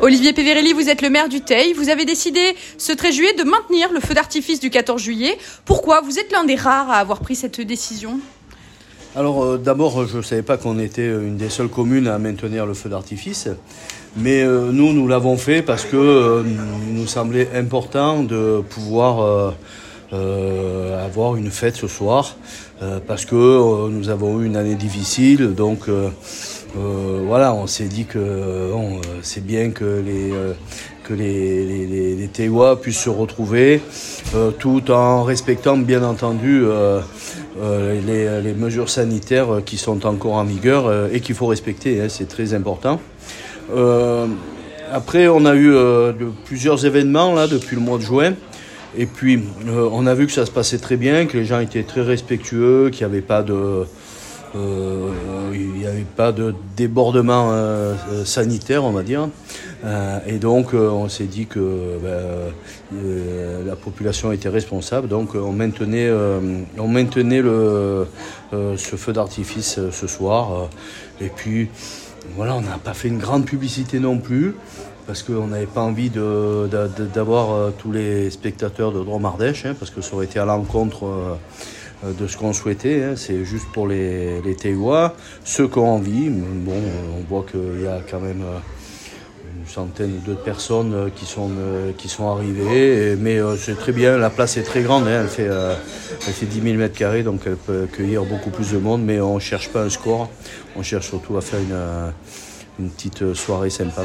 Olivier Peverelli, vous êtes le maire du Teil. Vous avez décidé ce 13 juillet de maintenir le feu d'artifice du 14 juillet. Pourquoi Vous êtes l'un des rares à avoir pris cette décision? Alors euh, d'abord, je ne savais pas qu'on était une des seules communes à maintenir le feu d'artifice, mais euh, nous, nous l'avons fait parce que euh, nous semblait important de pouvoir avoir une fête ce soir, parce que nous avons eu une année difficile, donc voilà, on s'est dit que c'est bien que les que les, puissent se retrouver, tout en respectant bien entendu euh, les, mesures sanitaires qui sont encore en vigueur euh, et qu'il faut respecter, hein, c'est très important. Euh, après, on a eu plusieurs événements là depuis le mois de juin. Et puis, on a vu que ça se passait très bien, que les gens étaient très respectueux, qu'il n'y avait pas de, euh, n'y avait pas de débordement euh, euh, sanitaire, on va dire. et donc, on s'est dit que ben, la population était responsable. Donc, on maintenait, on maintenait le, ce feu d'artifice ce soir. et puis, voilà, on n'a pas fait une grande publicité non plus parce qu'on n'avait pas envie d'avoir tous les spectateurs de Dromardèche, hein, parce que ça aurait été à l'encontre euh, de ce qu'on souhaitait. Hein. C'est juste pour les, les ceux qui ont envie. Bon, on voit qu'il y a quand même euh, une centaine deux personnes euh, qui sont, qui sont arrivées. mais c'est très bien, la place est très grande. Hein. Elle, fait, elle fait 10 000 mètres carrés, donc elle peut accueillir beaucoup plus de monde. Mais on ne cherche pas un score. On cherche surtout à faire une, une petite soirée sympa.